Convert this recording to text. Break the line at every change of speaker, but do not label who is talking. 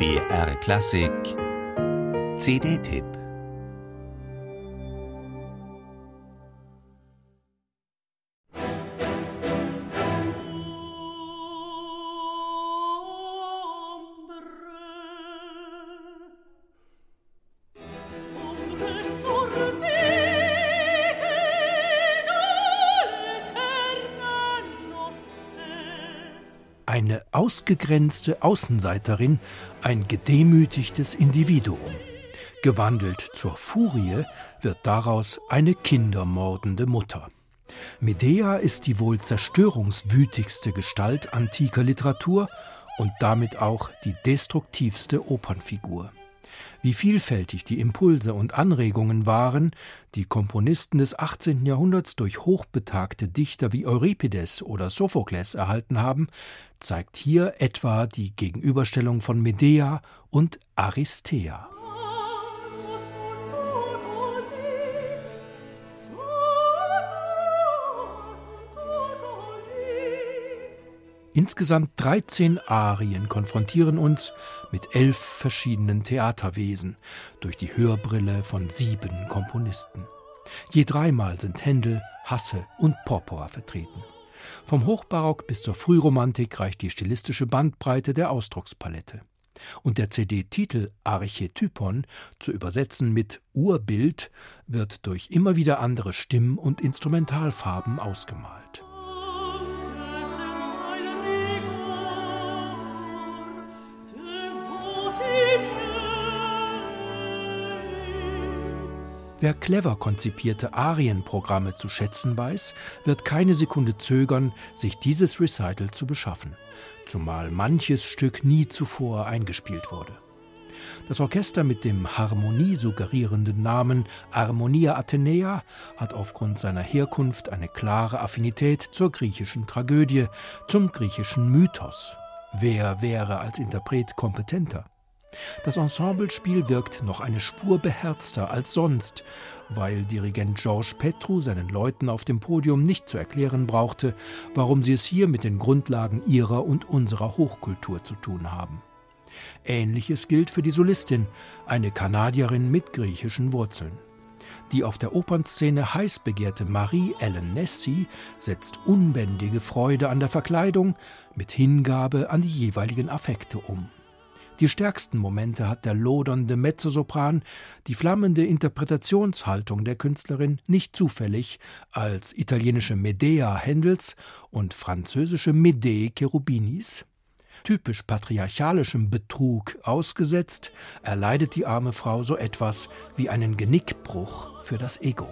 BR Klassik CD-Tipp
Eine ausgegrenzte Außenseiterin, ein gedemütigtes Individuum. Gewandelt zur Furie wird daraus eine kindermordende Mutter. Medea ist die wohl zerstörungswütigste Gestalt antiker Literatur und damit auch die destruktivste Opernfigur wie vielfältig die Impulse und Anregungen waren, die Komponisten des 18. Jahrhunderts durch hochbetagte Dichter wie Euripides oder Sophokles erhalten haben, zeigt hier etwa die Gegenüberstellung von Medea und Aristea. Insgesamt 13 Arien konfrontieren uns mit elf verschiedenen Theaterwesen durch die Hörbrille von sieben Komponisten. Je dreimal sind Händel, Hasse und Porpora vertreten. Vom Hochbarock bis zur Frühromantik reicht die stilistische Bandbreite der Ausdruckspalette. Und der CD-Titel Archetypon, zu übersetzen mit Urbild, wird durch immer wieder andere Stimm- und Instrumentalfarben ausgemalt. Wer clever konzipierte Arienprogramme zu schätzen weiß, wird keine Sekunde zögern, sich dieses Recital zu beschaffen, zumal manches Stück nie zuvor eingespielt wurde. Das Orchester mit dem Harmonie suggerierenden Namen Harmonia Athenea hat aufgrund seiner Herkunft eine klare Affinität zur griechischen Tragödie, zum griechischen Mythos. Wer wäre als Interpret kompetenter? Das Ensemblespiel wirkt noch eine Spur beherzter als sonst, weil Dirigent Georges Petru seinen Leuten auf dem Podium nicht zu erklären brauchte, warum sie es hier mit den Grundlagen ihrer und unserer Hochkultur zu tun haben. Ähnliches gilt für die Solistin, eine Kanadierin mit griechischen Wurzeln. Die auf der Opernszene heiß begehrte Marie Ellen Nessie setzt unbändige Freude an der Verkleidung mit Hingabe an die jeweiligen Affekte um. Die stärksten Momente hat der lodernde Mezzosopran, die flammende Interpretationshaltung der Künstlerin nicht zufällig als italienische Medea Händels und französische Medee Cherubinis. Typisch patriarchalischem Betrug ausgesetzt, erleidet die arme Frau so etwas wie einen Genickbruch für das Ego.